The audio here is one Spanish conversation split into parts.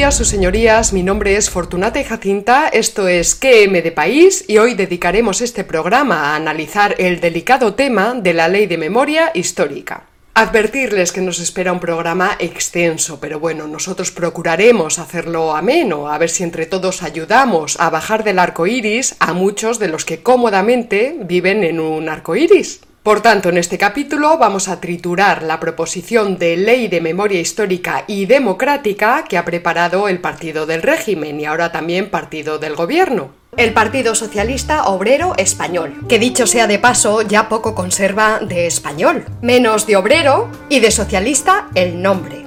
Días, sus señorías. Mi nombre es Fortunata y Jacinta. Esto es QM de País y hoy dedicaremos este programa a analizar el delicado tema de la Ley de Memoria Histórica. Advertirles que nos espera un programa extenso, pero bueno, nosotros procuraremos hacerlo ameno, a ver si entre todos ayudamos a bajar del arco iris a muchos de los que cómodamente viven en un arco iris. Por tanto, en este capítulo vamos a triturar la proposición de ley de memoria histórica y democrática que ha preparado el Partido del Régimen y ahora también Partido del Gobierno. El Partido Socialista Obrero Español, que dicho sea de paso ya poco conserva de español, menos de obrero y de socialista el nombre.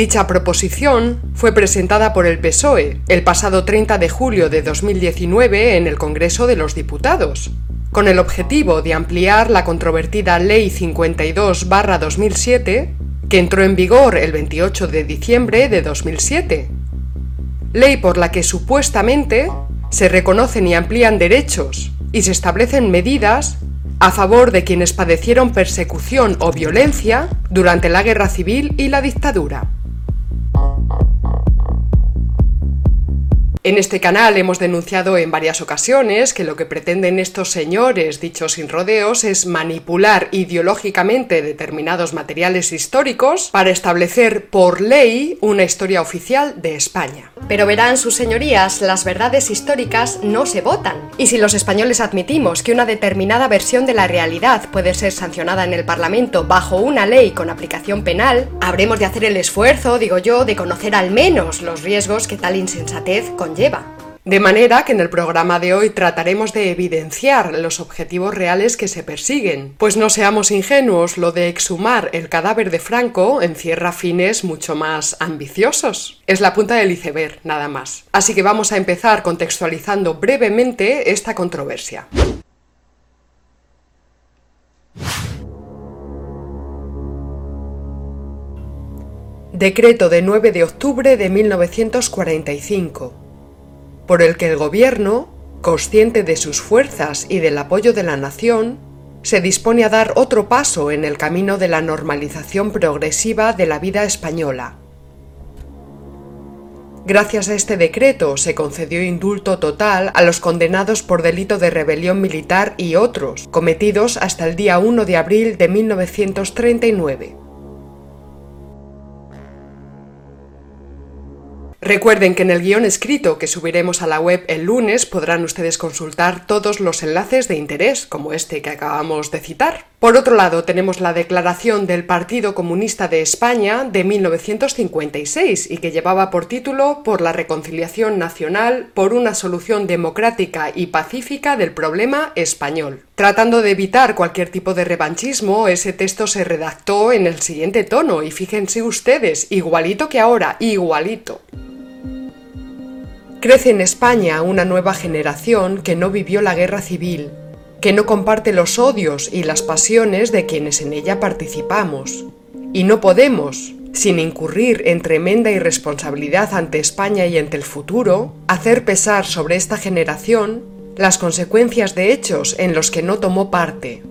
Dicha proposición fue presentada por el PSOE el pasado 30 de julio de 2019 en el Congreso de los Diputados, con el objetivo de ampliar la controvertida Ley 52-2007, que entró en vigor el 28 de diciembre de 2007. Ley por la que supuestamente se reconocen y amplían derechos y se establecen medidas a favor de quienes padecieron persecución o violencia durante la guerra civil y la dictadura. En este canal hemos denunciado en varias ocasiones que lo que pretenden estos señores, dichos sin rodeos, es manipular ideológicamente determinados materiales históricos para establecer por ley una historia oficial de España. Pero verán sus señorías, las verdades históricas no se votan. Y si los españoles admitimos que una determinada versión de la realidad puede ser sancionada en el Parlamento bajo una ley con aplicación penal, habremos de hacer el esfuerzo, digo yo, de conocer al menos los riesgos que tal insensatez De manera que en el programa de hoy trataremos de evidenciar los objetivos reales que se persiguen, pues no seamos ingenuos, lo de exhumar el cadáver de Franco encierra fines mucho más ambiciosos. Es la punta del iceberg, nada más. Así que vamos a empezar contextualizando brevemente esta controversia. Decreto de 9 de octubre de 1945 por el que el gobierno, consciente de sus fuerzas y del apoyo de la nación, se dispone a dar otro paso en el camino de la normalización progresiva de la vida española. Gracias a este decreto se concedió indulto total a los condenados por delito de rebelión militar y otros, cometidos hasta el día 1 de abril de 1939. Recuerden que en el guion escrito que subiremos a la web el lunes podrán ustedes consultar todos los enlaces de interés, como este que acabamos de citar. Por otro lado, tenemos la declaración del Partido Comunista de España de 1956 y que llevaba por título Por la reconciliación nacional, por una solución democrática y pacífica del problema español. Tratando de evitar cualquier tipo de revanchismo, ese texto se redactó en el siguiente tono y fíjense ustedes, igualito que ahora, igualito. Crece en España una nueva generación que no vivió la guerra civil, que no comparte los odios y las pasiones de quienes en ella participamos. Y no podemos, sin incurrir en tremenda irresponsabilidad ante España y ante el futuro, hacer pesar sobre esta generación las consecuencias de hechos en los que no tomó parte.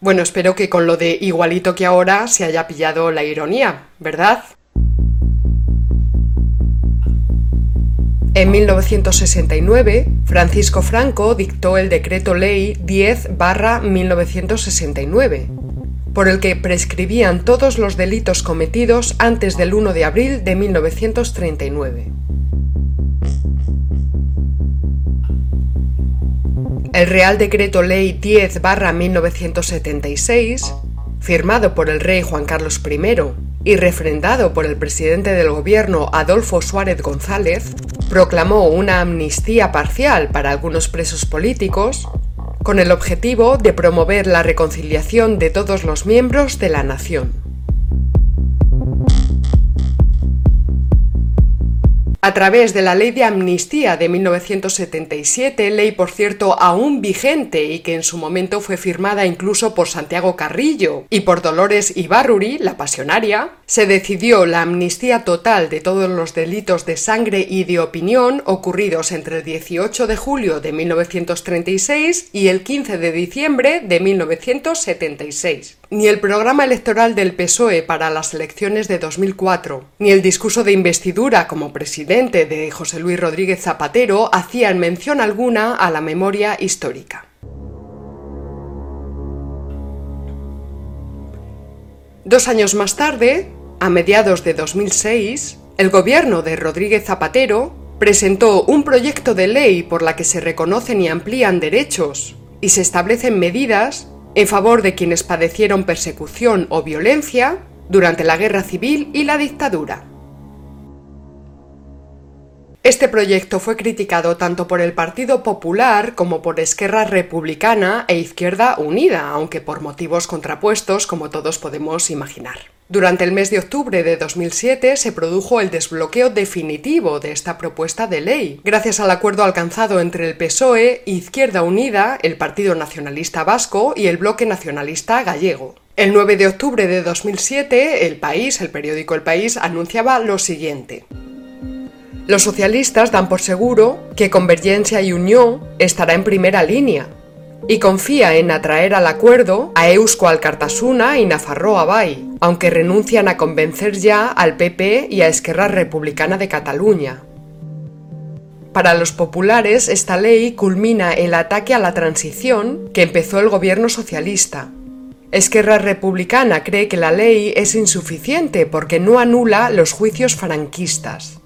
Bueno, espero que con lo de igualito que ahora se haya pillado la ironía, ¿verdad? En 1969, Francisco Franco dictó el decreto ley 10-1969, por el que prescribían todos los delitos cometidos antes del 1 de abril de 1939. El Real Decreto Ley 10-1976, firmado por el rey Juan Carlos I y refrendado por el presidente del gobierno Adolfo Suárez González, proclamó una amnistía parcial para algunos presos políticos con el objetivo de promover la reconciliación de todos los miembros de la nación. A través de la Ley de Amnistía de 1977, ley por cierto aún vigente y que en su momento fue firmada incluso por Santiago Carrillo y por Dolores Ibarruri, la pasionaria, se decidió la amnistía total de todos los delitos de sangre y de opinión ocurridos entre el 18 de julio de 1936 y el 15 de diciembre de 1976 ni el programa electoral del PSOE para las elecciones de 2004, ni el discurso de investidura como presidente de José Luis Rodríguez Zapatero hacían mención alguna a la memoria histórica. Dos años más tarde, a mediados de 2006, el gobierno de Rodríguez Zapatero presentó un proyecto de ley por la que se reconocen y amplían derechos y se establecen medidas en favor de quienes padecieron persecución o violencia durante la guerra civil y la dictadura. Este proyecto fue criticado tanto por el Partido Popular como por Esquerra Republicana e Izquierda Unida, aunque por motivos contrapuestos como todos podemos imaginar. Durante el mes de octubre de 2007 se produjo el desbloqueo definitivo de esta propuesta de ley, gracias al acuerdo alcanzado entre el PSOE, Izquierda Unida, el Partido Nacionalista Vasco y el Bloque Nacionalista Gallego. El 9 de octubre de 2007, El País, el periódico El País, anunciaba lo siguiente. Los socialistas dan por seguro que Convergencia y Unión estará en primera línea y confía en atraer al acuerdo a Eusko Alcartasuna y Nafarroa Bay, aunque renuncian a convencer ya al PP y a Esquerra Republicana de Cataluña. Para los populares, esta ley culmina el ataque a la transición que empezó el gobierno socialista. Esquerra Republicana cree que la ley es insuficiente porque no anula los juicios franquistas.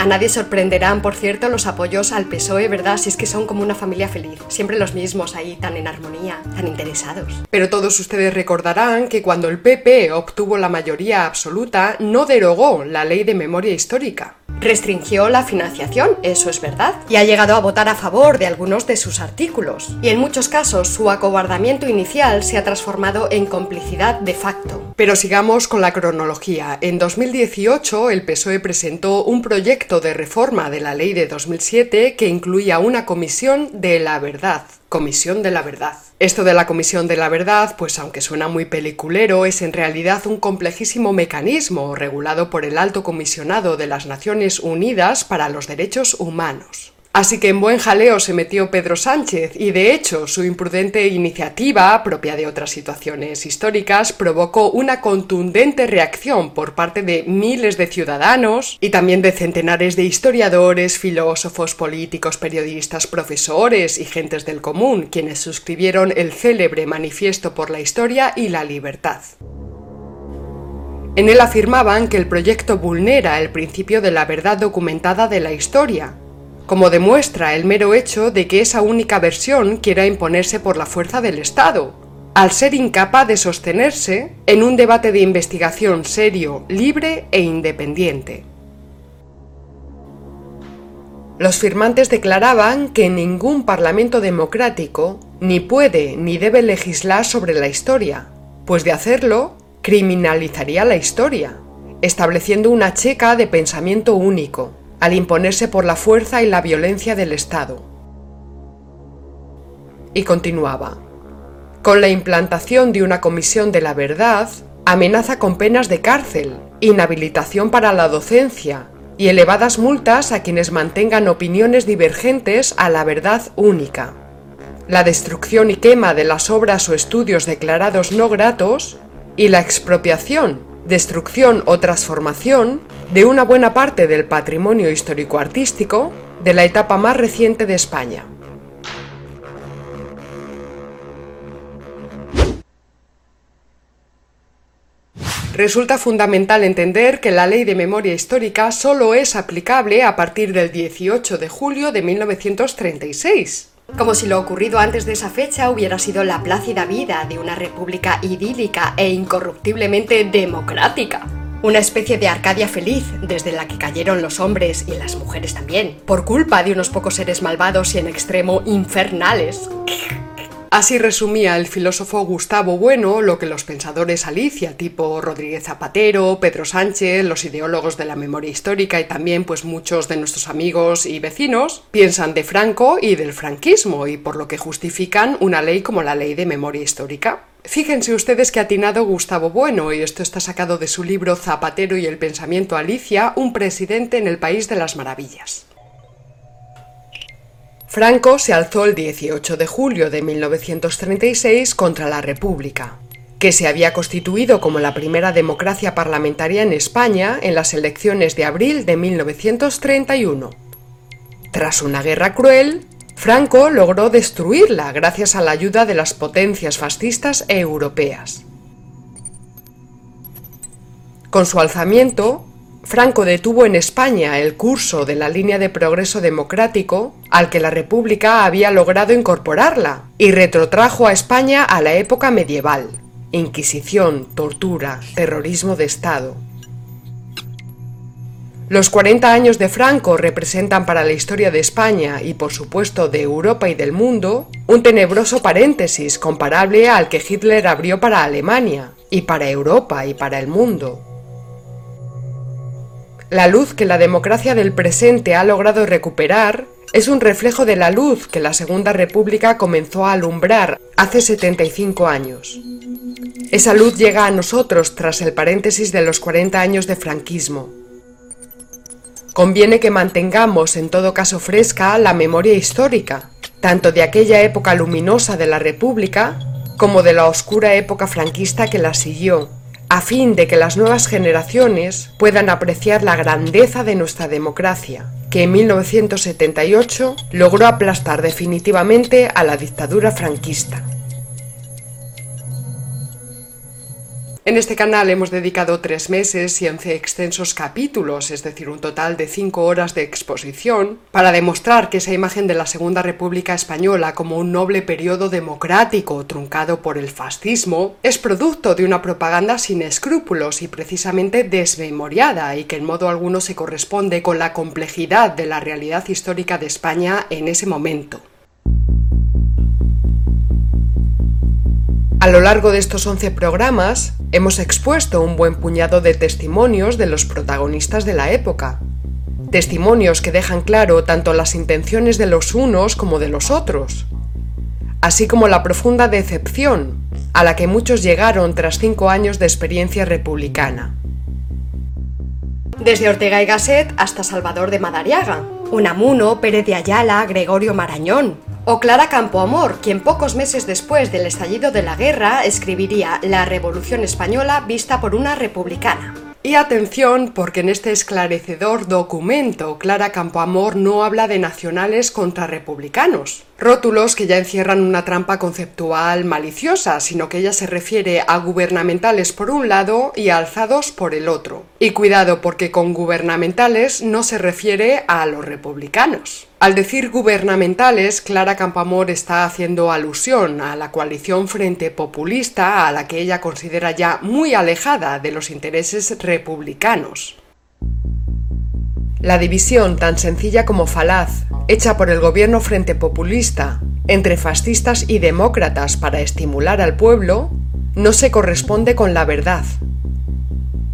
A nadie sorprenderán, por cierto, los apoyos al PSOE, ¿verdad? Si es que son como una familia feliz. Siempre los mismos ahí, tan en armonía, tan interesados. Pero todos ustedes recordarán que cuando el PP obtuvo la mayoría absoluta, no derogó la ley de memoria histórica restringió la financiación, eso es verdad, y ha llegado a votar a favor de algunos de sus artículos. Y en muchos casos su acobardamiento inicial se ha transformado en complicidad de facto. Pero sigamos con la cronología. En 2018 el PSOE presentó un proyecto de reforma de la ley de 2007 que incluía una comisión de la verdad. Comisión de la Verdad. Esto de la Comisión de la Verdad, pues aunque suena muy peliculero, es en realidad un complejísimo mecanismo regulado por el Alto Comisionado de las Naciones Unidas para los Derechos Humanos. Así que en buen jaleo se metió Pedro Sánchez y de hecho su imprudente iniciativa, propia de otras situaciones históricas, provocó una contundente reacción por parte de miles de ciudadanos y también de centenares de historiadores, filósofos, políticos, periodistas, profesores y gentes del común, quienes suscribieron el célebre Manifiesto por la Historia y la Libertad. En él afirmaban que el proyecto vulnera el principio de la verdad documentada de la historia, como demuestra el mero hecho de que esa única versión quiera imponerse por la fuerza del Estado, al ser incapaz de sostenerse en un debate de investigación serio, libre e independiente. Los firmantes declaraban que ningún parlamento democrático ni puede ni debe legislar sobre la historia, pues de hacerlo criminalizaría la historia, estableciendo una checa de pensamiento único, al imponerse por la fuerza y la violencia del Estado. Y continuaba. Con la implantación de una comisión de la verdad, amenaza con penas de cárcel, inhabilitación para la docencia y elevadas multas a quienes mantengan opiniones divergentes a la verdad única. La destrucción y quema de las obras o estudios declarados no gratos y la expropiación destrucción o transformación de una buena parte del patrimonio histórico-artístico de la etapa más reciente de España. Resulta fundamental entender que la Ley de Memoria Histórica solo es aplicable a partir del 18 de julio de 1936 como si lo ocurrido antes de esa fecha hubiera sido la plácida vida de una república idílica e incorruptiblemente democrática. Una especie de Arcadia feliz, desde la que cayeron los hombres y las mujeres también, por culpa de unos pocos seres malvados y en extremo infernales. Así resumía el filósofo Gustavo Bueno lo que los pensadores Alicia, tipo Rodríguez Zapatero, Pedro Sánchez, los ideólogos de la memoria histórica y también pues muchos de nuestros amigos y vecinos piensan de Franco y del franquismo y por lo que justifican una ley como la ley de memoria histórica. Fíjense ustedes que ha atinado Gustavo Bueno, y esto está sacado de su libro Zapatero y el pensamiento Alicia, un presidente en el País de las Maravillas. Franco se alzó el 18 de julio de 1936 contra la República, que se había constituido como la primera democracia parlamentaria en España en las elecciones de abril de 1931. Tras una guerra cruel, Franco logró destruirla gracias a la ayuda de las potencias fascistas e europeas. Con su alzamiento, Franco detuvo en España el curso de la línea de progreso democrático al que la República había logrado incorporarla y retrotrajo a España a la época medieval. Inquisición, tortura, terrorismo de Estado. Los 40 años de Franco representan para la historia de España y por supuesto de Europa y del mundo un tenebroso paréntesis comparable al que Hitler abrió para Alemania y para Europa y para el mundo. La luz que la democracia del presente ha logrado recuperar es un reflejo de la luz que la Segunda República comenzó a alumbrar hace 75 años. Esa luz llega a nosotros tras el paréntesis de los 40 años de franquismo. Conviene que mantengamos en todo caso fresca la memoria histórica, tanto de aquella época luminosa de la República como de la oscura época franquista que la siguió, a fin de que las nuevas generaciones puedan apreciar la grandeza de nuestra democracia, que en 1978 logró aplastar definitivamente a la dictadura franquista. En este canal hemos dedicado tres meses y once extensos capítulos, es decir, un total de cinco horas de exposición, para demostrar que esa imagen de la Segunda República Española como un noble periodo democrático truncado por el fascismo es producto de una propaganda sin escrúpulos y precisamente desmemoriada y que en modo alguno se corresponde con la complejidad de la realidad histórica de España en ese momento. A lo largo de estos 11 programas hemos expuesto un buen puñado de testimonios de los protagonistas de la época. Testimonios que dejan claro tanto las intenciones de los unos como de los otros, así como la profunda decepción a la que muchos llegaron tras cinco años de experiencia republicana. Desde Ortega y Gasset hasta Salvador de Madariaga, Unamuno, Pérez de Ayala, Gregorio Marañón, o Clara Campoamor, quien pocos meses después del estallido de la guerra escribiría La Revolución Española vista por una republicana. Y atención, porque en este esclarecedor documento Clara Campoamor no habla de nacionales contra republicanos, rótulos que ya encierran una trampa conceptual maliciosa, sino que ella se refiere a gubernamentales por un lado y alzados por el otro. Y cuidado, porque con gubernamentales no se refiere a los republicanos. Al decir gubernamentales, Clara Campamor está haciendo alusión a la coalición Frente Populista a la que ella considera ya muy alejada de los intereses republicanos. La división tan sencilla como falaz, hecha por el gobierno Frente Populista entre fascistas y demócratas para estimular al pueblo, no se corresponde con la verdad.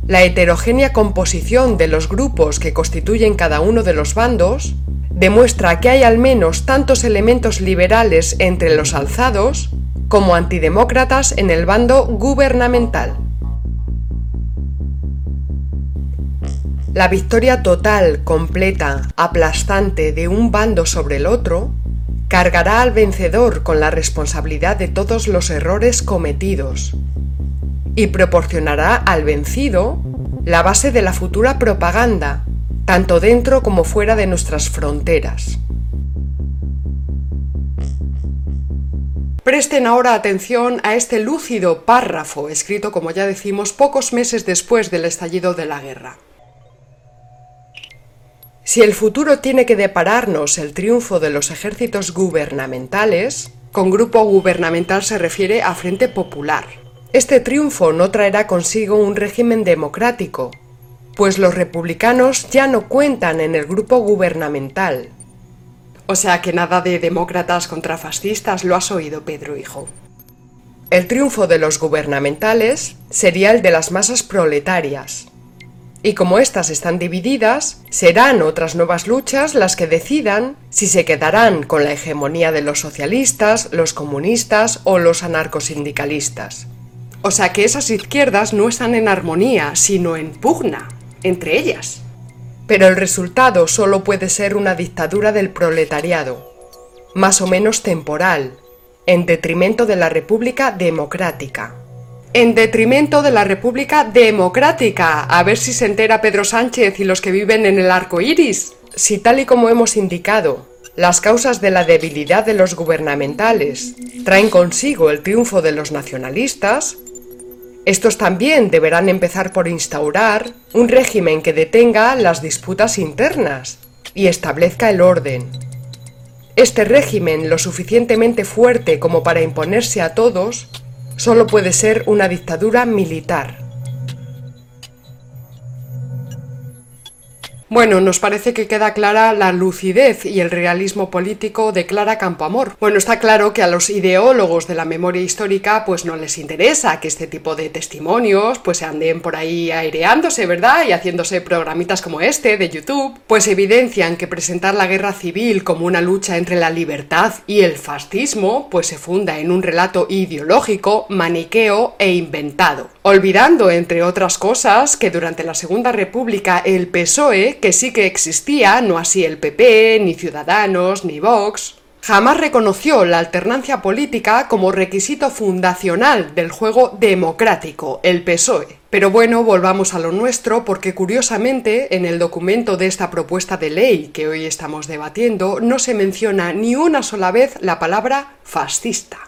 La heterogénea composición de los grupos que constituyen cada uno de los bandos demuestra que hay al menos tantos elementos liberales entre los alzados como antidemócratas en el bando gubernamental. La victoria total, completa, aplastante de un bando sobre el otro cargará al vencedor con la responsabilidad de todos los errores cometidos y proporcionará al vencido la base de la futura propaganda tanto dentro como fuera de nuestras fronteras. Presten ahora atención a este lúcido párrafo, escrito, como ya decimos, pocos meses después del estallido de la guerra. Si el futuro tiene que depararnos el triunfo de los ejércitos gubernamentales, con grupo gubernamental se refiere a Frente Popular. Este triunfo no traerá consigo un régimen democrático, pues los republicanos ya no cuentan en el grupo gubernamental. O sea que nada de demócratas contra fascistas, lo has oído, Pedro, hijo. El triunfo de los gubernamentales sería el de las masas proletarias. Y como éstas están divididas, serán otras nuevas luchas las que decidan si se quedarán con la hegemonía de los socialistas, los comunistas o los anarcosindicalistas. O sea que esas izquierdas no están en armonía, sino en pugna entre ellas. Pero el resultado solo puede ser una dictadura del proletariado, más o menos temporal, en detrimento de la República Democrática. En detrimento de la República Democrática. A ver si se entera Pedro Sánchez y los que viven en el arco iris. Si tal y como hemos indicado, las causas de la debilidad de los gubernamentales traen consigo el triunfo de los nacionalistas, estos también deberán empezar por instaurar un régimen que detenga las disputas internas y establezca el orden. Este régimen, lo suficientemente fuerte como para imponerse a todos, solo puede ser una dictadura militar. Bueno, nos parece que queda clara la lucidez y el realismo político de Clara Campoamor. Bueno, está claro que a los ideólogos de la memoria histórica pues no les interesa que este tipo de testimonios pues se anden por ahí aireándose, ¿verdad? Y haciéndose programitas como este de YouTube, pues evidencian que presentar la guerra civil como una lucha entre la libertad y el fascismo pues se funda en un relato ideológico, maniqueo e inventado olvidando, entre otras cosas, que durante la Segunda República el PSOE, que sí que existía, no así el PP, ni Ciudadanos, ni Vox, jamás reconoció la alternancia política como requisito fundacional del juego democrático, el PSOE. Pero bueno, volvamos a lo nuestro porque curiosamente en el documento de esta propuesta de ley que hoy estamos debatiendo no se menciona ni una sola vez la palabra fascista.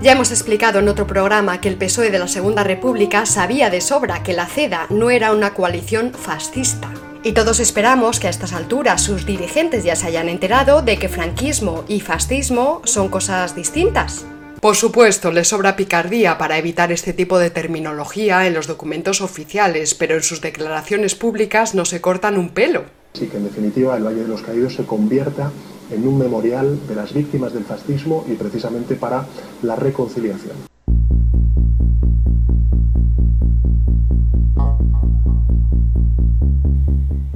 Ya hemos explicado en otro programa que el PSOE de la Segunda República sabía de sobra que la CEDA no era una coalición fascista. Y todos esperamos que a estas alturas sus dirigentes ya se hayan enterado de que franquismo y fascismo son cosas distintas. Por supuesto, les sobra picardía para evitar este tipo de terminología en los documentos oficiales, pero en sus declaraciones públicas no se cortan un pelo. Sí, que en definitiva el Valle de los Caídos se convierta en un memorial de las víctimas del fascismo y precisamente para la reconciliación.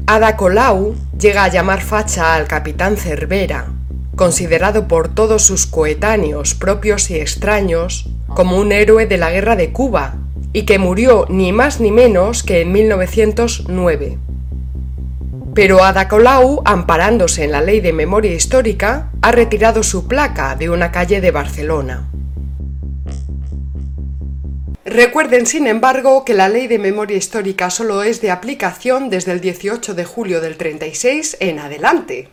Ada Colau llega a llamar facha al capitán Cervera, considerado por todos sus coetáneos propios y extraños como un héroe de la guerra de Cuba y que murió ni más ni menos que en 1909. Pero Ada Colau, amparándose en la ley de memoria histórica, ha retirado su placa de una calle de Barcelona. Recuerden, sin embargo, que la ley de memoria histórica solo es de aplicación desde el 18 de julio del 36 en adelante.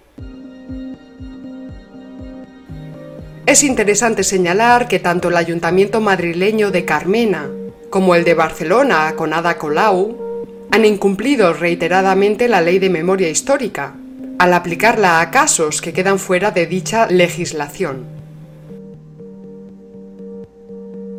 Es interesante señalar que tanto el ayuntamiento madrileño de Carmena como el de Barcelona con Ada Colau han incumplido reiteradamente la ley de memoria histórica, al aplicarla a casos que quedan fuera de dicha legislación.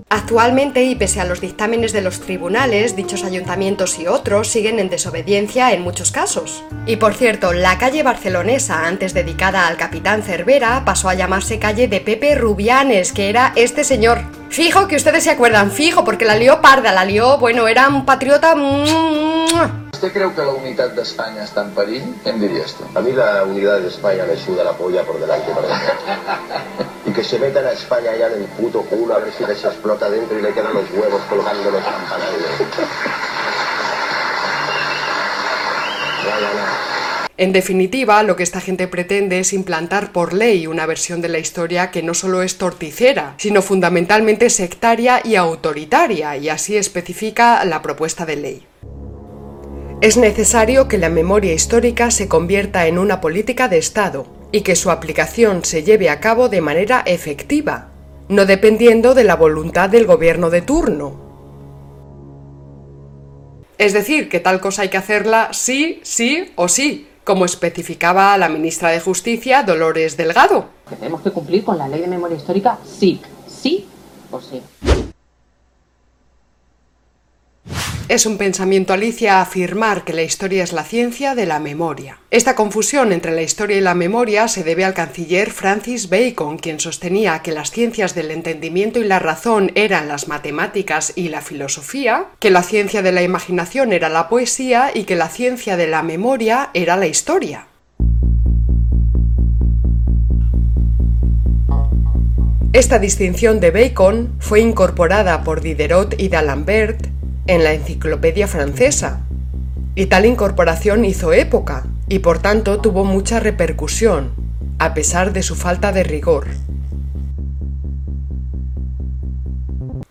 Actualmente, y pese a los dictámenes de los tribunales, dichos ayuntamientos y otros siguen en desobediencia en muchos casos. Y por cierto, la calle barcelonesa, antes dedicada al capitán Cervera, pasó a llamarse calle de Pepe Rubianes, que era este señor. Fijo que ustedes se acuerdan, fijo, porque la lió parda, la lió, bueno, era un patriota... ¿Usted cree que la unidad de España está en perill? ¿Quién diría esto? A mí la unidad de España le suda la polla por delante. y que se metan a España ya en el puto culo a ver si les explota dentro y le quedan los huevos colgando los campanarios. En definitiva, lo que esta gente pretende es implantar por ley una versión de la historia que no solo es torticera, sino fundamentalmente sectaria y autoritaria, y así especifica la propuesta de ley. Es necesario que la memoria histórica se convierta en una política de Estado y que su aplicación se lleve a cabo de manera efectiva, no dependiendo de la voluntad del gobierno de turno. Es decir, que tal cosa hay que hacerla sí, sí o sí, como especificaba la ministra de Justicia, Dolores Delgado. tenemos que cumplir con la ley de memoria histórica sí, sí o sí. Es un pensamiento alicia afirmar que la historia es la ciencia de la memoria. Esta confusión entre la historia y la memoria se debe al canciller Francis Bacon, quien sostenía que las ciencias del entendimiento y la razón eran las matemáticas y la filosofía, que la ciencia de la imaginación era la poesía y que la ciencia de la memoria era la historia. Esta distinción de Bacon fue incorporada por Diderot y d'Alembert en la enciclopedia francesa, y tal incorporación hizo época y por tanto tuvo mucha repercusión, a pesar de su falta de rigor.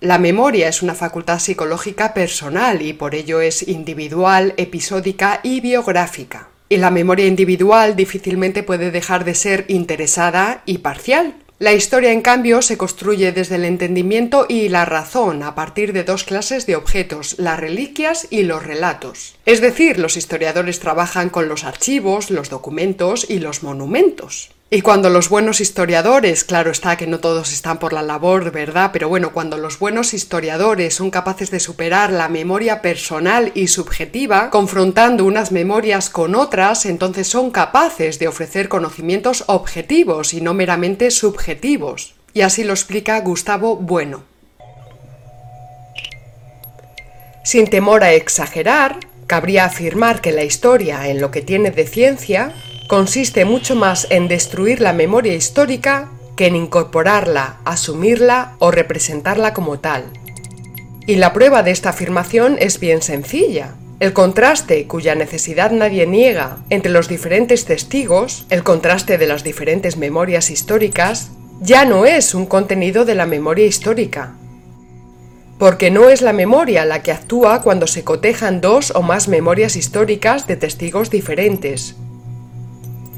La memoria es una facultad psicológica personal y por ello es individual, episódica y biográfica. Y la memoria individual difícilmente puede dejar de ser interesada y parcial, la historia, en cambio, se construye desde el entendimiento y la razón a partir de dos clases de objetos, las reliquias y los relatos. Es decir, los historiadores trabajan con los archivos, los documentos y los monumentos. Y cuando los buenos historiadores, claro está que no todos están por la labor, ¿verdad? Pero bueno, cuando los buenos historiadores son capaces de superar la memoria personal y subjetiva, confrontando unas memorias con otras, entonces son capaces de ofrecer conocimientos objetivos y no meramente subjetivos. Y así lo explica Gustavo Bueno. Sin temor a exagerar, cabría afirmar que la historia, en lo que tiene de ciencia, consiste mucho más en destruir la memoria histórica que en incorporarla, asumirla o representarla como tal. Y la prueba de esta afirmación es bien sencilla. El contraste, cuya necesidad nadie niega, entre los diferentes testigos, el contraste de las diferentes memorias históricas, ya no es un contenido de la memoria histórica. Porque no es la memoria la que actúa cuando se cotejan dos o más memorias históricas de testigos diferentes,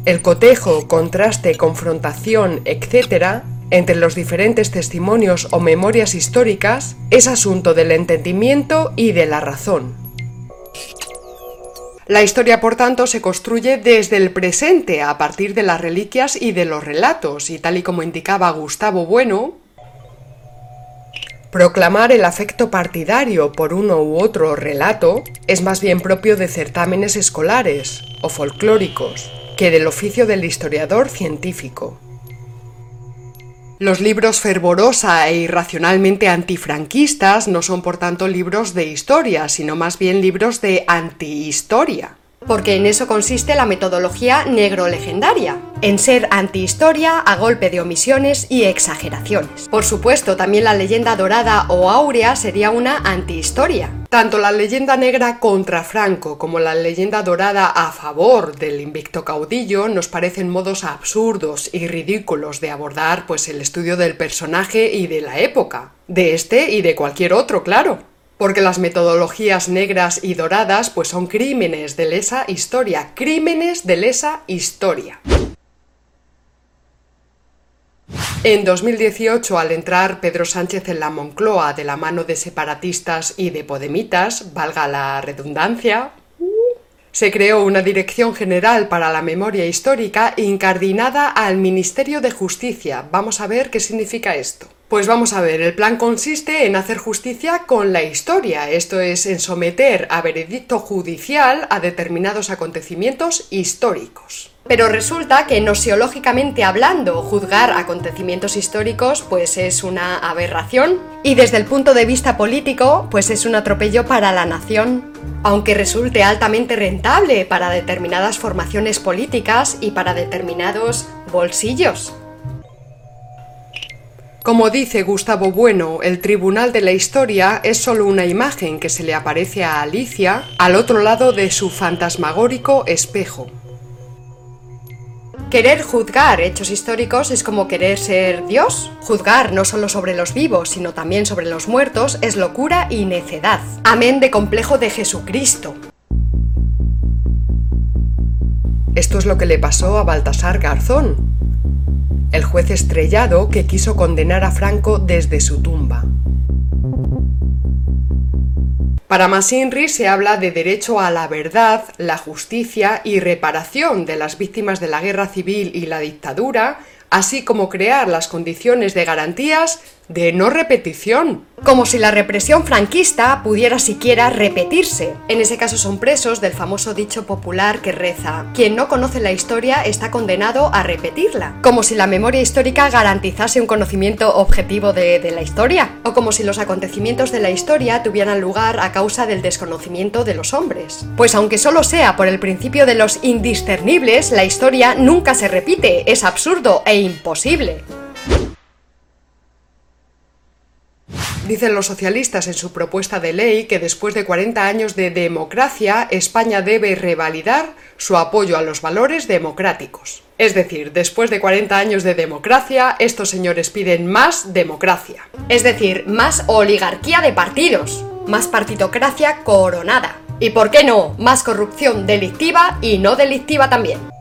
el cotejo, contraste, confrontación, etc., entre los diferentes testimonios o memorias históricas es asunto del entendimiento y de la razón. La historia, por tanto, se construye desde el presente, a partir de las reliquias y de los relatos, y tal y como indicaba Gustavo Bueno, proclamar el afecto partidario por uno u otro relato es más bien propio de certámenes escolares o folclóricos, que del oficio del historiador científico. Los libros fervorosa e irracionalmente antifranquistas no son por tanto libros de historia, sino más bien libros de antihistoria porque en eso consiste la metodología negro-legendaria, en ser antihistoria a golpe de omisiones y exageraciones. Por supuesto, también la leyenda dorada o áurea sería una antihistoria. Tanto la leyenda negra contra Franco como la leyenda dorada a favor del invicto caudillo nos parecen modos absurdos y ridículos de abordar pues el estudio del personaje y de la época, de este y de cualquier otro, claro porque las metodologías negras y doradas pues son crímenes de lesa historia, crímenes de lesa historia. En 2018, al entrar Pedro Sánchez en la Moncloa de la mano de separatistas y de podemitas, valga la redundancia, se creó una Dirección General para la Memoria Histórica incardinada al Ministerio de Justicia. Vamos a ver qué significa esto. Pues vamos a ver, el plan consiste en hacer justicia con la historia, esto es, en someter a veredicto judicial a determinados acontecimientos históricos. Pero resulta que nosiológicamente hablando, juzgar acontecimientos históricos pues es una aberración y desde el punto de vista político pues es un atropello para la nación, aunque resulte altamente rentable para determinadas formaciones políticas y para determinados bolsillos. Como dice Gustavo Bueno, el Tribunal de la Historia es solo una imagen que se le aparece a Alicia al otro lado de su fantasmagórico espejo. Querer juzgar hechos históricos es como querer ser Dios. Juzgar no solo sobre los vivos, sino también sobre los muertos es locura y necedad. Amén de complejo de Jesucristo. Esto es lo que le pasó a Baltasar Garzón, el juez estrellado que quiso condenar a Franco desde su tumba. Para Masinri se habla de derecho a la verdad, la justicia y reparación de las víctimas de la guerra civil y la dictadura, así como crear las condiciones de garantías de no repetición. Como si la represión franquista pudiera siquiera repetirse. En ese caso son presos del famoso dicho popular que reza, quien no conoce la historia está condenado a repetirla. Como si la memoria histórica garantizase un conocimiento objetivo de, la historia. O como si los acontecimientos de la historia tuvieran lugar a causa del desconocimiento de los hombres. Pues aunque solo sea por el principio de los indiscernibles, la historia nunca se repite, es absurdo e imposible. Dicen los socialistas en su propuesta de ley que después de 40 años de democracia, España debe revalidar su apoyo a los valores democráticos. Es decir, después de 40 años de democracia, estos señores piden más democracia. Es decir, más oligarquía de partidos, más partitocracia coronada. Y por qué no, más corrupción delictiva y no delictiva también.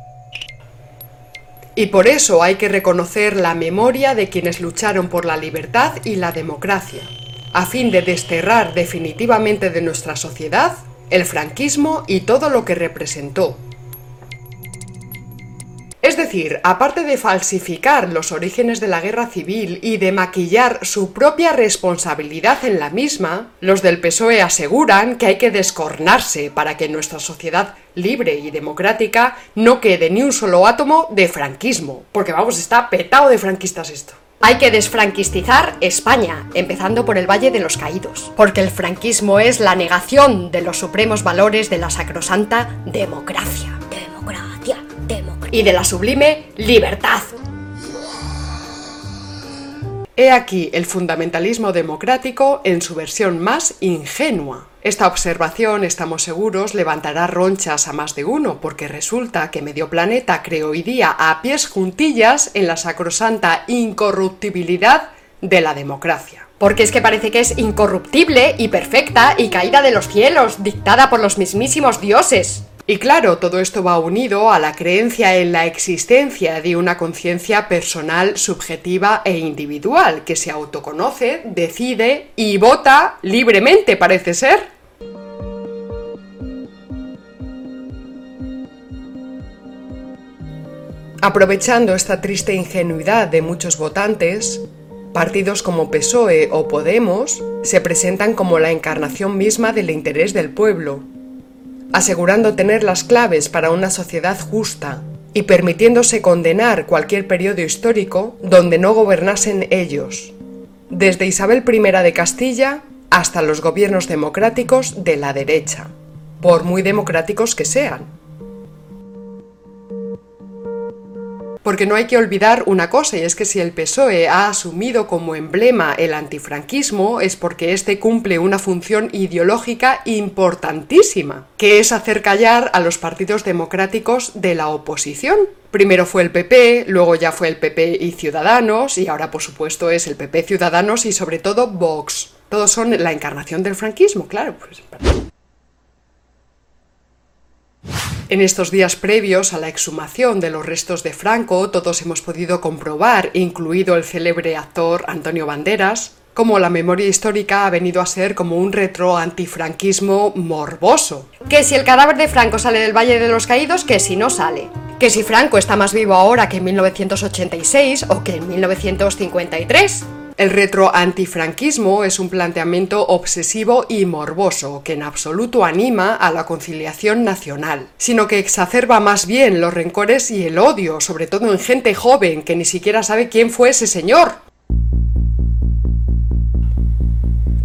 Y por eso hay que reconocer la memoria de quienes lucharon por la libertad y la democracia, a fin de desterrar definitivamente de nuestra sociedad el franquismo y todo lo que representó, es decir, aparte de falsificar los orígenes de la guerra civil y de maquillar su propia responsabilidad en la misma, los del PSOE aseguran que hay que descornarse para que nuestra sociedad libre y democrática no quede ni un solo átomo de franquismo. Porque vamos, está petado de franquistas esto. Hay que desfranquistizar España, empezando por el Valle de los Caídos, porque el franquismo es la negación de los supremos valores de la sacrosanta. Democracia y de la sublime libertad. He aquí el fundamentalismo democrático en su versión más ingenua. Esta observación, estamos seguros, levantará ronchas a más de uno, porque resulta que medio planeta cree hoy día a pies juntillas en la sacrosanta incorruptibilidad de la democracia. Porque es que parece que es incorruptible y perfecta y caída de los cielos, dictada por los mismísimos dioses. Y claro, todo esto va unido a la creencia en la existencia de una conciencia personal, subjetiva e individual, que se autoconoce, decide y vota libremente, parece ser. Aprovechando esta triste ingenuidad de muchos votantes, partidos como PSOE o Podemos se presentan como la encarnación misma del interés del pueblo, asegurando tener las claves para una sociedad justa y permitiéndose condenar cualquier periodo histórico donde no gobernasen ellos, desde Isabel I de Castilla hasta los gobiernos democráticos de la derecha, por muy democráticos que sean. Porque no hay que olvidar una cosa, y es que si el PSOE ha asumido como emblema el antifranquismo, es porque éste cumple una función ideológica importantísima, que es hacer callar a los partidos democráticos de la oposición. Primero fue el PP, luego ya fue el PP y Ciudadanos, y ahora por supuesto es el PP Ciudadanos y sobre todo Vox. Todos son la encarnación del franquismo, claro. Pues, en estos días previos a la exhumación de los restos de Franco, todos hemos podido comprobar, incluido el célebre actor Antonio Banderas, cómo la memoria histórica ha venido a ser como un retro antifranquismo morboso. Que si el cadáver de Franco sale del Valle de los Caídos, que si no sale. Que si Franco está más vivo ahora que en 1986 o que en 1953 el retroantifranquismo es un planteamiento obsesivo y morboso que en absoluto anima a la conciliación nacional, sino que exacerba más bien los rencores y el odio, sobre todo en gente joven que ni siquiera sabe quién fue ese señor.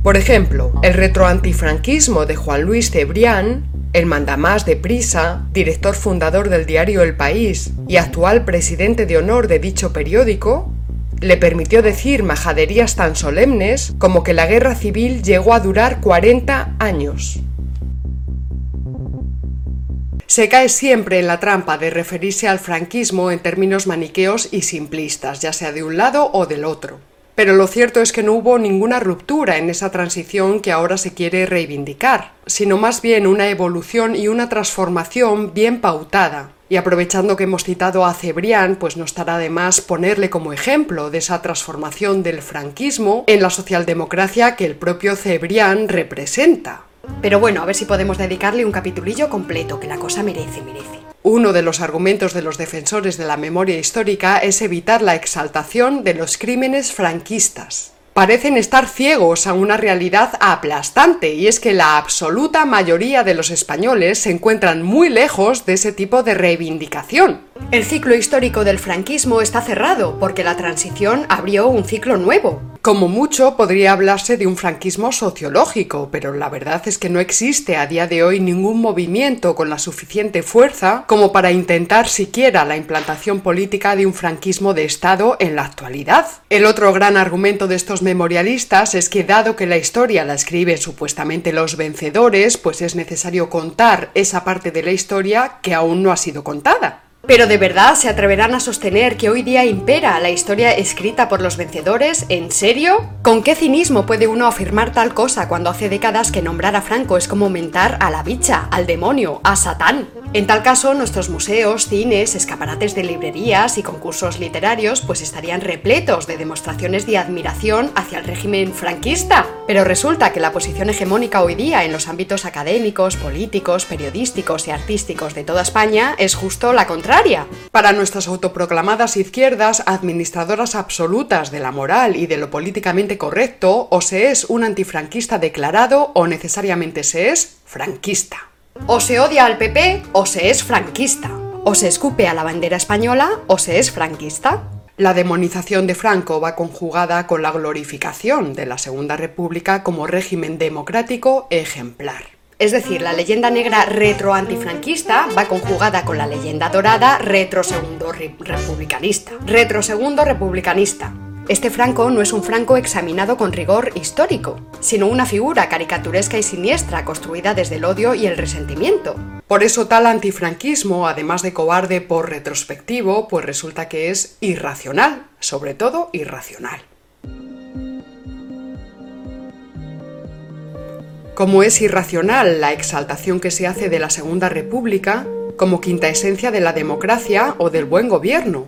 Por ejemplo, el retroantifranquismo de Juan Luis Cebrián el mandamás de Prisa, director fundador del diario El País y actual presidente de honor de dicho periódico, le permitió decir majaderías tan solemnes como que la guerra civil llegó a durar 40 años. Se cae siempre en la trampa de referirse al franquismo en términos maniqueos y simplistas, ya sea de un lado o del otro. Pero lo cierto es que no hubo ninguna ruptura en esa transición que ahora se quiere reivindicar, sino más bien una evolución y una transformación bien pautada, y aprovechando que hemos citado a Cebrián, pues no estará de más ponerle como ejemplo de esa transformación del franquismo en la socialdemocracia que el propio Cebrián representa. Pero bueno, a ver si podemos dedicarle un capitulillo completo, que la cosa merece, merece. Uno de los argumentos de los defensores de la memoria histórica es evitar la exaltación de los crímenes franquistas. Parecen estar ciegos a una realidad aplastante, y es que la absoluta mayoría de los españoles se encuentran muy lejos de ese tipo de reivindicación. El ciclo histórico del franquismo está cerrado porque la transición abrió un ciclo nuevo. Como mucho podría hablarse de un franquismo sociológico, pero la verdad es que no existe a día de hoy ningún movimiento con la suficiente fuerza como para intentar siquiera la implantación política de un franquismo de Estado en la actualidad. El otro gran argumento de estos memorialistas es que dado que la historia la escriben supuestamente los vencedores, pues es necesario contar esa parte de la historia que aún no ha sido contada. Pero de verdad se atreverán a sostener que hoy día impera la historia escrita por los vencedores? ¿En serio? ¿Con qué cinismo puede uno afirmar tal cosa cuando hace décadas que nombrar a Franco es como mentar a la bicha, al demonio, a Satán? En tal caso, nuestros museos, cines, escaparates de librerías y concursos literarios pues estarían repletos de demostraciones de admiración hacia el régimen franquista. Pero resulta que la posición hegemónica hoy día en los ámbitos académicos, políticos, periodísticos y artísticos de toda España es justo la contraria. Para nuestras autoproclamadas izquierdas, administradoras absolutas de la moral y de lo políticamente correcto, o se es un antifranquista declarado o necesariamente se es franquista. O se odia al PP o se es franquista. O se escupe a la bandera española o se es franquista. La demonización de Franco va conjugada con la glorificación de la Segunda República como régimen democrático ejemplar. Es decir, la leyenda negra retro-antifranquista va conjugada con la leyenda dorada retro-segundo republicanista. Retro-segundo republicanista. Este Franco no es un Franco examinado con rigor histórico, sino una figura caricaturesca y siniestra construida desde el odio y el resentimiento. Por eso tal antifranquismo, además de cobarde por retrospectivo, pues resulta que es irracional, sobre todo irracional. Como es irracional la exaltación que se hace de la Segunda República como quinta esencia de la democracia o del buen gobierno,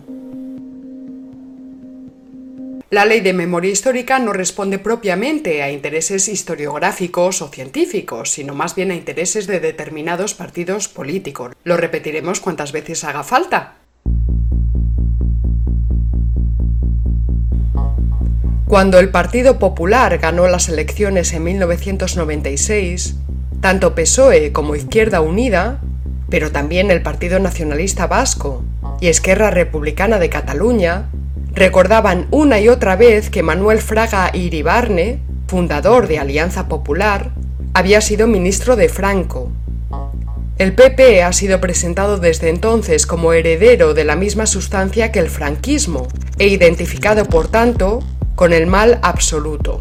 la ley de memoria histórica no responde propiamente a intereses historiográficos o científicos, sino más bien a intereses de determinados partidos políticos. Lo repetiremos cuantas veces haga falta. Cuando el Partido Popular ganó las elecciones en 1996, tanto PSOE como Izquierda Unida, pero también el Partido Nacionalista Vasco y Esquerra Republicana de Cataluña, recordaban una y otra vez que Manuel Fraga Iribarne, fundador de Alianza Popular, había sido ministro de Franco. El PP ha sido presentado desde entonces como heredero de la misma sustancia que el franquismo e identificado, por tanto, con el mal absoluto.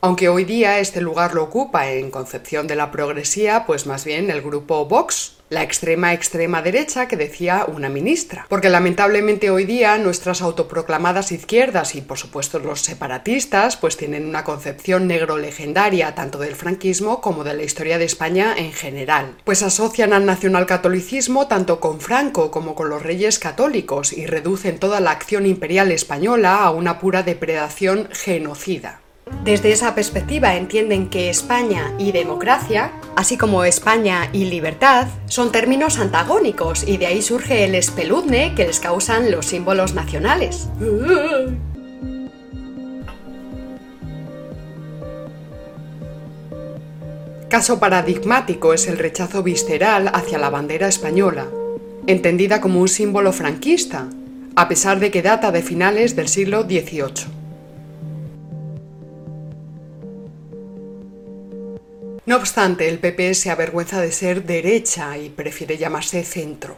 Aunque hoy día este lugar lo ocupa en concepción de la progresía, pues más bien el grupo Vox, la extrema extrema derecha que decía una ministra. Porque lamentablemente hoy día nuestras autoproclamadas izquierdas y por supuesto los separatistas pues tienen una concepción negro legendaria tanto del franquismo como de la historia de España en general. Pues asocian al nacionalcatolicismo tanto con Franco como con los reyes católicos y reducen toda la acción imperial española a una pura depredación genocida. Desde esa perspectiva entienden que España y democracia, así como España y libertad, son términos antagónicos y de ahí surge el espeluzne que les causan los símbolos nacionales. Caso paradigmático es el rechazo visceral hacia la bandera española, entendida como un símbolo franquista, a pesar de que data de finales del siglo XVIII. No obstante, el PP se avergüenza de ser derecha y prefiere llamarse centro.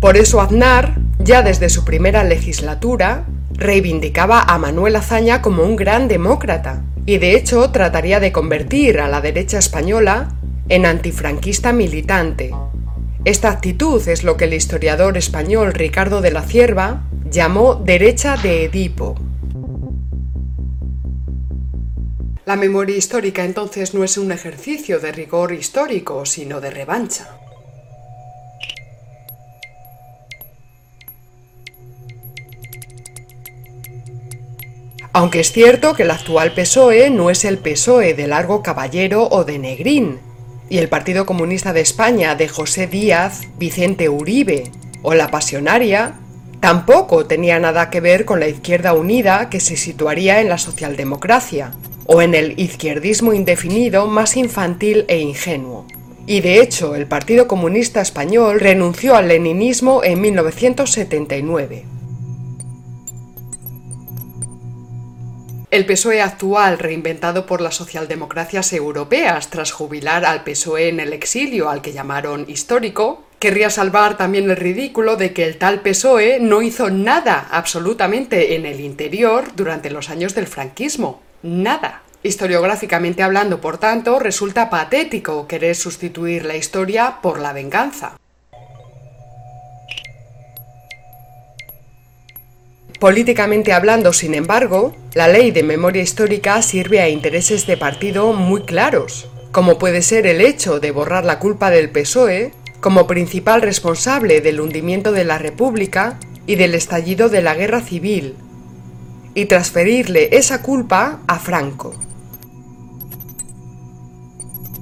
Por eso Aznar, ya desde su primera legislatura, reivindicaba a Manuel Azaña como un gran demócrata, y de hecho trataría de convertir a la derecha española en antifranquista militante. Esta actitud es lo que el historiador español Ricardo de la Cierva llamó derecha de Edipo. La memoria histórica entonces no es un ejercicio de rigor histórico, sino de revancha. Aunque es cierto que el actual PSOE no es el PSOE de Largo Caballero o de Negrín, y el Partido Comunista de España de José Díaz, Vicente Uribe o la Pasionaria, tampoco tenía nada que ver con la Izquierda Unida que se situaría en la socialdemocracia, o en el izquierdismo indefinido más infantil e ingenuo. Y de hecho, el Partido Comunista Español renunció al leninismo en 1979. El PSOE actual, reinventado por las socialdemocracias europeas tras jubilar al PSOE en el exilio, al que llamaron histórico, querría salvar también el ridículo de que el tal PSOE no hizo nada absolutamente en el interior durante los años del franquismo. Nada. Historiográficamente hablando, por tanto, resulta patético querer sustituir la historia por la venganza. Políticamente hablando, sin embargo, la ley de memoria histórica sirve a intereses de partido muy claros, como puede ser el hecho de borrar la culpa del PSOE como principal responsable del hundimiento de la República y del estallido de la guerra civil, y transferirle esa culpa a Franco.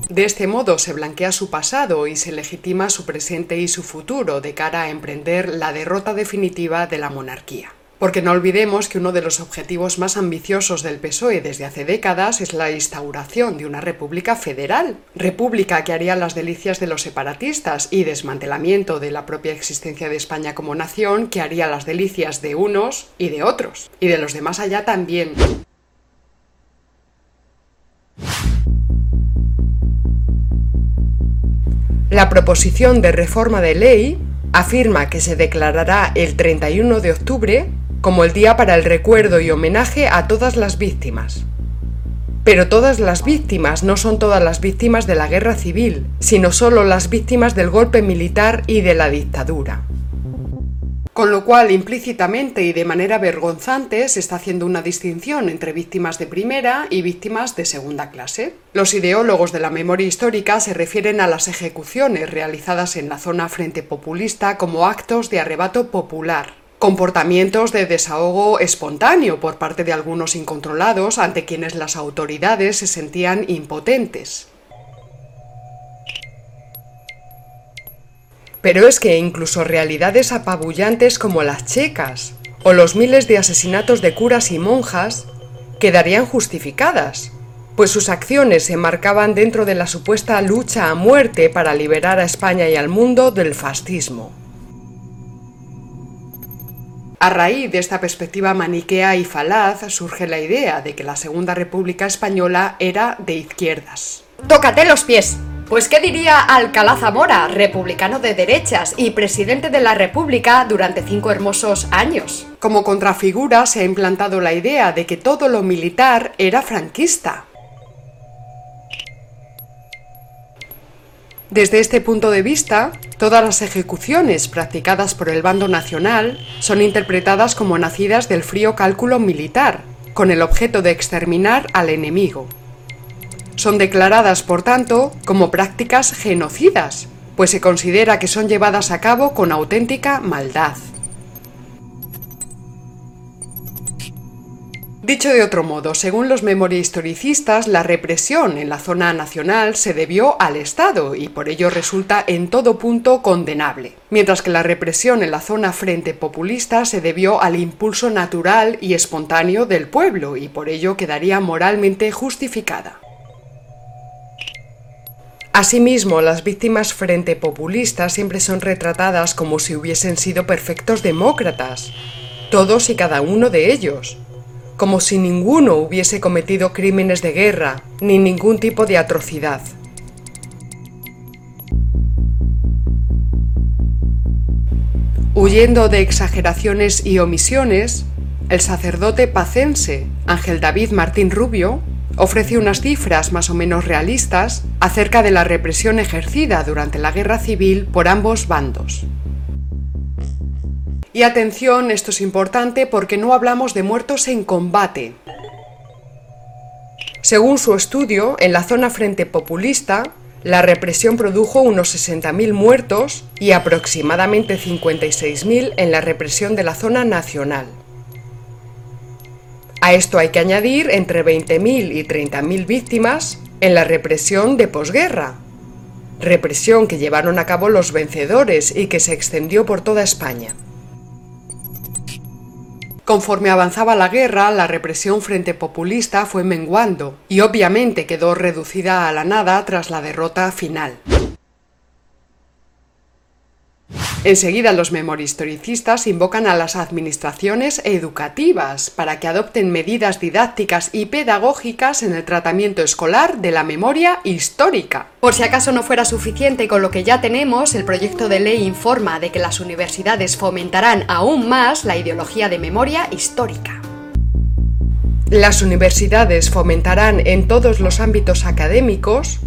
De este modo se blanquea su pasado y se legitima su presente y su futuro de cara a emprender la derrota definitiva de la monarquía. Porque no olvidemos que uno de los objetivos más ambiciosos del PSOE desde hace décadas es la instauración de una república federal, república que haría las delicias de los separatistas y desmantelamiento de la propia existencia de España como nación que haría las delicias de unos y de otros, y de los de más allá también. La proposición de reforma de ley afirma que se declarará el 31 de octubre como el día para el recuerdo y homenaje a todas las víctimas. Pero todas las víctimas no son todas las víctimas de la guerra civil, sino solo las víctimas del golpe militar y de la dictadura. Con lo cual, implícitamente y de manera vergonzante, se está haciendo una distinción entre víctimas de primera y víctimas de segunda clase. Los ideólogos de la memoria histórica se refieren a las ejecuciones realizadas en la zona frente populista como actos de arrebato popular, comportamientos de desahogo espontáneo por parte de algunos incontrolados ante quienes las autoridades se sentían impotentes. Pero es que incluso realidades apabullantes como las checas o los miles de asesinatos de curas y monjas quedarían justificadas, pues sus acciones se marcaban dentro de la supuesta lucha a muerte para liberar a España y al mundo del fascismo. A raíz de esta perspectiva maniquea y falaz surge la idea de que la Segunda República Española era de izquierdas. ¡Tócate los pies! Pues qué diría Alcalá Zamora, republicano de derechas y presidente de la República durante cinco hermosos años. Como contrafigura se ha implantado la idea de que todo lo militar era franquista. Desde este punto de vista, todas las ejecuciones practicadas por el bando nacional son interpretadas como nacidas del frío cálculo militar, con el objeto de exterminar al enemigo. Son declaradas, por tanto, como prácticas genocidas, pues se considera que son llevadas a cabo con auténtica maldad. Dicho de otro modo, según los historicistas, la represión en la zona nacional se debió al Estado y por ello resulta en todo punto condenable, mientras que la represión en la zona frente populista se debió al impulso natural y espontáneo del pueblo y por ello quedaría moralmente justificada. Asimismo, las víctimas frente populistas siempre son retratadas como si hubiesen sido perfectos demócratas, todos y cada uno de ellos, como si ninguno hubiese cometido crímenes de guerra ni ningún tipo de atrocidad. Huyendo de exageraciones y omisiones, el sacerdote pacense Ángel David Martín Rubio ofrece unas cifras más o menos realistas acerca de la represión ejercida durante la guerra civil por ambos bandos. Y atención, esto es importante porque no hablamos de muertos en combate. Según su estudio, en la zona frente populista, la represión produjo unos 60.000 muertos y aproximadamente 56.000 en la represión de la zona nacional. A esto hay que añadir entre 20.000 y 30.000 víctimas en la represión de posguerra, represión que llevaron a cabo los vencedores y que se extendió por toda España. Conforme avanzaba la guerra, la represión frente populista fue menguando y obviamente quedó reducida a la nada tras la derrota final. Enseguida los memorihistoricistas invocan a las administraciones educativas para que adopten medidas didácticas y pedagógicas en el tratamiento escolar de la memoria histórica. Por si acaso no fuera suficiente con lo que ya tenemos, el proyecto de ley informa de que las universidades fomentarán aún más la ideología de memoria histórica. Las universidades fomentarán en todos los ámbitos académicos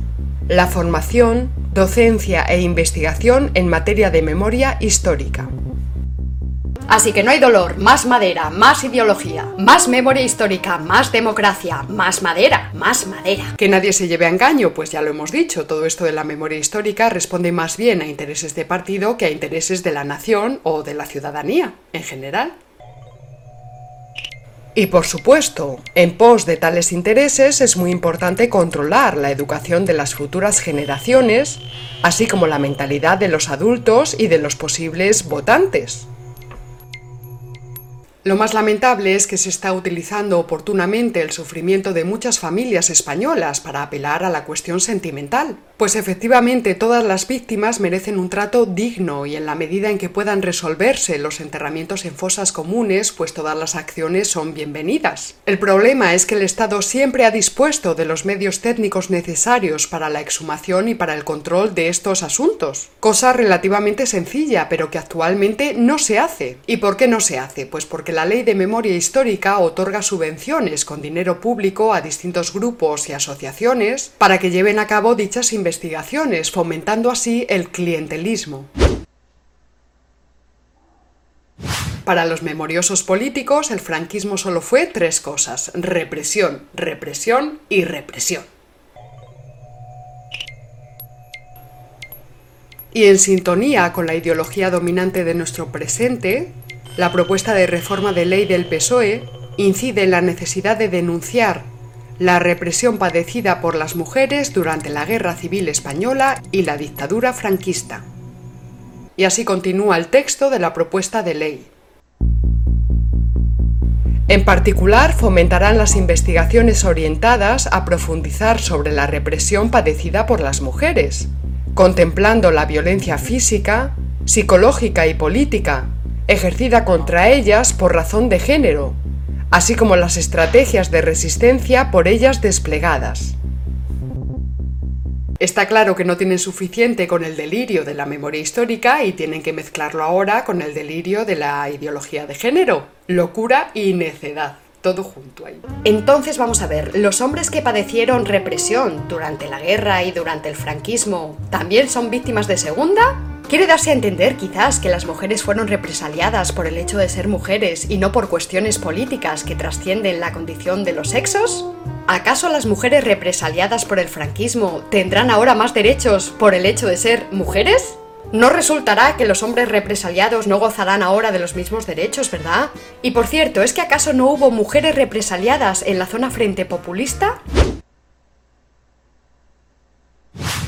la formación, docencia e investigación en materia de memoria histórica. Así que no hay dolor, más madera, más ideología, más memoria histórica, más democracia, más madera, más madera. Que nadie se lleve a engaño, pues ya lo hemos dicho, todo esto de la memoria histórica responde más bien a intereses de partido que a intereses de la nación o de la ciudadanía en general. Y por supuesto, en pos de tales intereses es muy importante controlar la educación de las futuras generaciones, así como la mentalidad de los adultos y de los posibles votantes. Lo más lamentable es que se está utilizando oportunamente el sufrimiento de muchas familias españolas para apelar a la cuestión sentimental, pues efectivamente todas las víctimas merecen un trato digno y en la medida en que puedan resolverse los enterramientos en fosas comunes, pues todas las acciones son bienvenidas. El problema es que el Estado siempre ha dispuesto de los medios técnicos necesarios para la exhumación y para el control de estos asuntos, cosa relativamente sencilla, pero que actualmente no se hace. ¿Y por qué no se hace? Pues porque la Ley de Memoria Histórica otorga subvenciones con dinero público a distintos grupos y asociaciones para que lleven a cabo dichas investigaciones, fomentando así el clientelismo. Para los memoriosos políticos, el franquismo solo fue tres cosas, represión, represión y represión. Y en sintonía con la ideología dominante de nuestro presente, la propuesta de reforma de ley del PSOE incide en la necesidad de denunciar la represión padecida por las mujeres durante la Guerra Civil Española y la dictadura franquista. Y así continúa el texto de la propuesta de ley. En particular, fomentarán las investigaciones orientadas a profundizar sobre la represión padecida por las mujeres, contemplando la violencia física, psicológica y política ejercida contra ellas por razón de género, así como las estrategias de resistencia por ellas desplegadas. Está claro que no tienen suficiente con el delirio de la memoria histórica y tienen que mezclarlo ahora con el delirio de la ideología de género, locura y necedad. Todo junto ahí. Entonces vamos a ver, ¿los hombres que padecieron represión durante la guerra y durante el franquismo también son víctimas de segunda? Quiere darse a entender quizás que las mujeres fueron represaliadas por el hecho de ser mujeres y no por cuestiones políticas que trascienden la condición de los sexos? ¿Acaso las mujeres represaliadas por el franquismo tendrán ahora más derechos por el hecho de ser mujeres? No resultará que los hombres represaliados no gozarán ahora de los mismos derechos, ¿verdad? Y por cierto, ¿es que acaso no hubo mujeres represaliadas en la zona frente populista?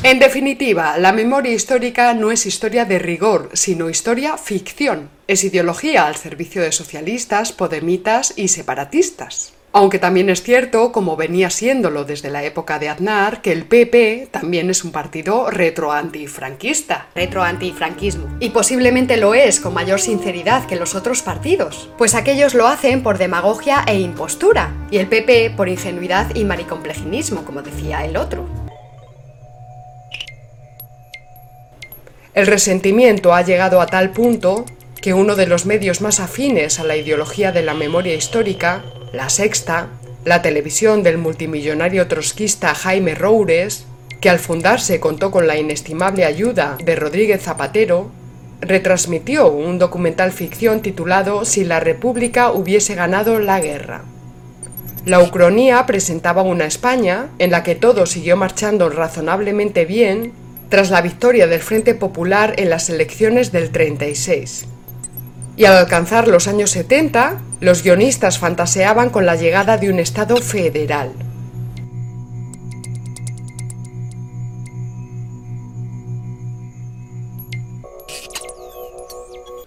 En definitiva, la memoria histórica no es historia de rigor, sino historia ficción. Es ideología al servicio de socialistas, podemitas y separatistas. Aunque también es cierto, como venía siéndolo desde la época de Aznar, que el PP también es un partido retro-antifranquista. Retro-antifranquismo. Y posiblemente lo es con mayor sinceridad que los otros partidos, pues aquellos lo hacen por demagogia e impostura, y el PP por ingenuidad y maricomplejinismo, como decía el otro. El resentimiento ha llegado a tal punto que uno de los medios más afines a la ideología de la memoria histórica, La Sexta, la televisión del multimillonario trotskista Jaime Roures, que al fundarse contó con la inestimable ayuda de Rodríguez Zapatero, retransmitió un documental ficción titulado Si la República hubiese ganado la guerra. La Ucronía presentaba una España en la que todo siguió marchando razonablemente bien tras la victoria del Frente Popular en las elecciones del 36. Y al alcanzar los años 70, los guionistas fantaseaban con la llegada de un Estado federal.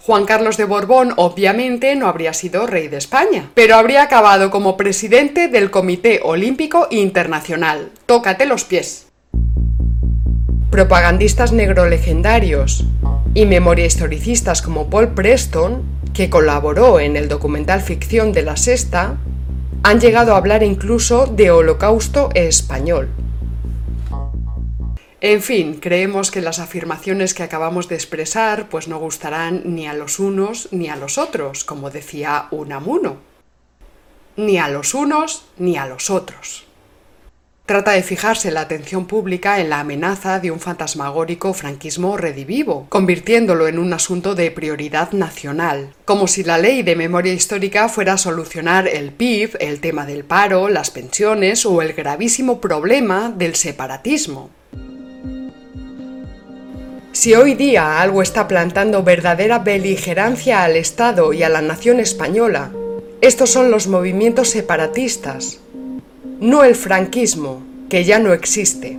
Juan Carlos de Borbón obviamente no habría sido rey de España, pero habría acabado como presidente del Comité Olímpico Internacional. Tócate los pies. Propagandistas negro legendarios y memoria historicistas como Paul Preston que colaboró en el documental ficción de la Sexta, han llegado a hablar incluso de holocausto español. En fin, creemos que las afirmaciones que acabamos de expresar pues no gustarán ni a los unos ni a los otros, como decía Unamuno. Ni a los unos ni a los otros. Trata de fijarse la atención pública en la amenaza de un fantasmagórico franquismo redivivo, convirtiéndolo en un asunto de prioridad nacional, como si la ley de memoria histórica fuera a solucionar el PIB, el tema del paro, las pensiones o el gravísimo problema del separatismo. Si hoy día algo está plantando verdadera beligerancia al Estado y a la nación española, estos son los movimientos separatistas, no el franquismo, que ya no existe.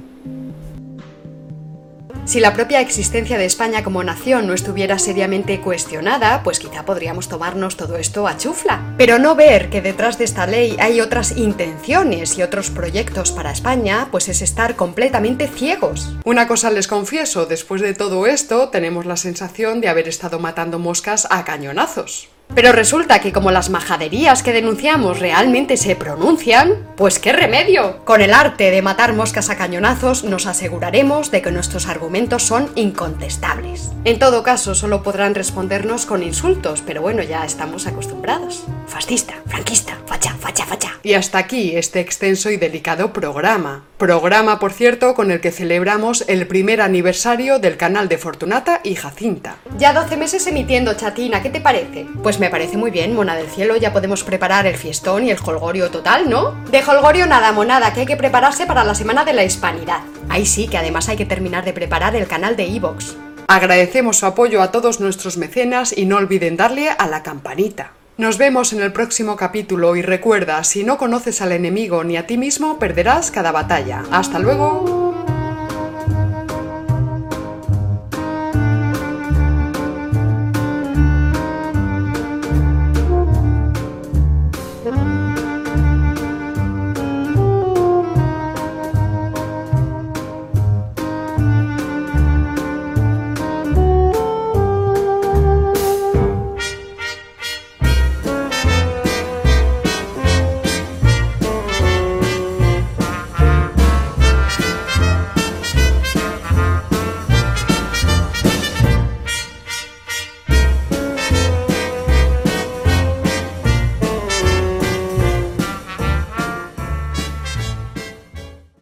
Si la propia existencia de España como nación no estuviera seriamente cuestionada, pues quizá podríamos tomarnos todo esto a chufla. Pero no ver que detrás de esta ley hay otras intenciones y otros proyectos para España, pues es estar completamente ciegos. Una cosa les confieso, después de todo esto tenemos la sensación de haber estado matando moscas a cañonazos. Pero resulta que como las majaderías que denunciamos realmente se pronuncian, pues qué remedio. Con el arte de matar moscas a cañonazos nos aseguraremos de que nuestros argumentos son incontestables. En todo caso, solo podrán respondernos con insultos, pero bueno, ya estamos acostumbrados. Fascista, franquista, facha, facha, facha. Y hasta aquí este extenso y delicado programa. Programa, por cierto, con el que celebramos el primer aniversario del canal de Fortunata y Jacinta. Ya 12 meses emitiendo, chatina, ¿qué te parece? Pues me parece muy bien, mona del cielo, ya podemos preparar el fiestón y el holgorio total, ¿no? De holgorio nada, monada, que hay que prepararse para la Semana de la Hispanidad. Ahí sí, que además hay que terminar de preparar el canal de Evox. Agradecemos su apoyo a todos nuestros mecenas y no olviden darle a la campanita. Nos vemos en el próximo capítulo y recuerda, si no conoces al enemigo ni a ti mismo, perderás cada batalla. Hasta luego.